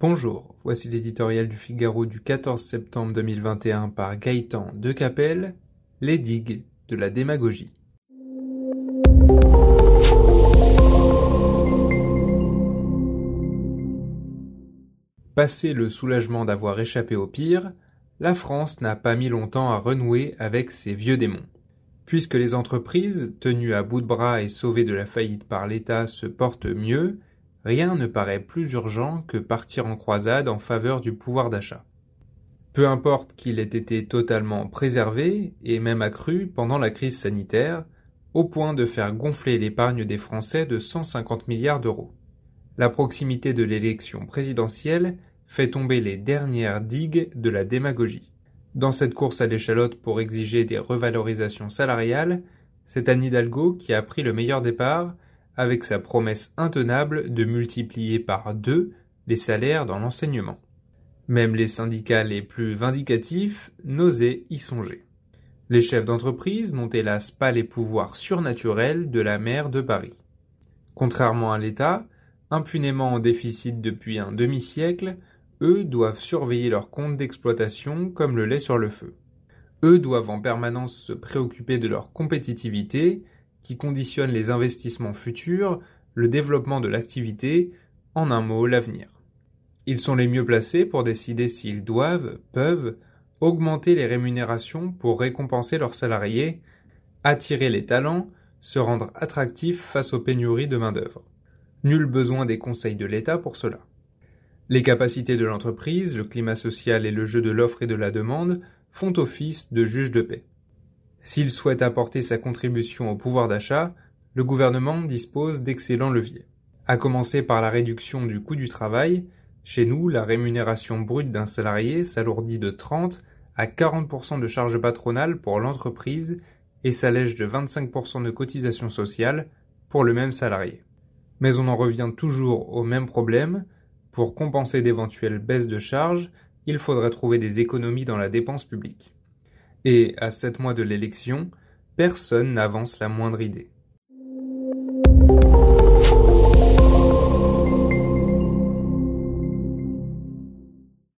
Bonjour, voici l'éditorial du Figaro du 14 septembre 2021 par Gaëtan Decapelle, Les digues de la démagogie. Passé le soulagement d'avoir échappé au pire, la France n'a pas mis longtemps à renouer avec ses vieux démons. Puisque les entreprises, tenues à bout de bras et sauvées de la faillite par l'État, se portent mieux, rien ne paraît plus urgent que partir en croisade en faveur du pouvoir d'achat. Peu importe qu'il ait été totalement préservé et même accru pendant la crise sanitaire, au point de faire gonfler l'épargne des Français de 150 milliards d'euros. La proximité de l'élection présidentielle fait tomber les dernières digues de la démagogie. Dans cette course à l'échalote pour exiger des revalorisations salariales, c'est Anne Hidalgo qui a pris le meilleur départ avec sa promesse intenable de multiplier par deux les salaires dans l'enseignement. Même les syndicats les plus vindicatifs n'osaient y songer. Les chefs d'entreprise n'ont hélas pas les pouvoirs surnaturels de la maire de Paris. Contrairement à l'État, impunément en déficit depuis un demi-siècle, eux doivent surveiller leurs comptes d'exploitation comme le lait sur le feu. Eux doivent en permanence se préoccuper de leur compétitivité qui conditionne les investissements futurs, le développement de l'activité, en un mot l'avenir. Ils sont les mieux placés pour décider s'ils doivent, peuvent, augmenter les rémunérations pour récompenser leurs salariés, attirer les talents, se rendre attractifs face aux pénuries de main-d'œuvre. Nul besoin des conseils de l'État pour cela. Les capacités de l'entreprise, le climat social et le jeu de l'offre et de la demande font office de juge de paix. S'il souhaite apporter sa contribution au pouvoir d'achat, le gouvernement dispose d'excellents leviers. À commencer par la réduction du coût du travail, chez nous, la rémunération brute d'un salarié s'alourdit de 30 à 40% de charges patronales pour l'entreprise et s'allège de 25% de cotisations sociales pour le même salarié. Mais on en revient toujours au même problème. Pour compenser d'éventuelles baisses de charges, il faudrait trouver des économies dans la dépense publique. Et, à sept mois de l'élection, personne n'avance la moindre idée.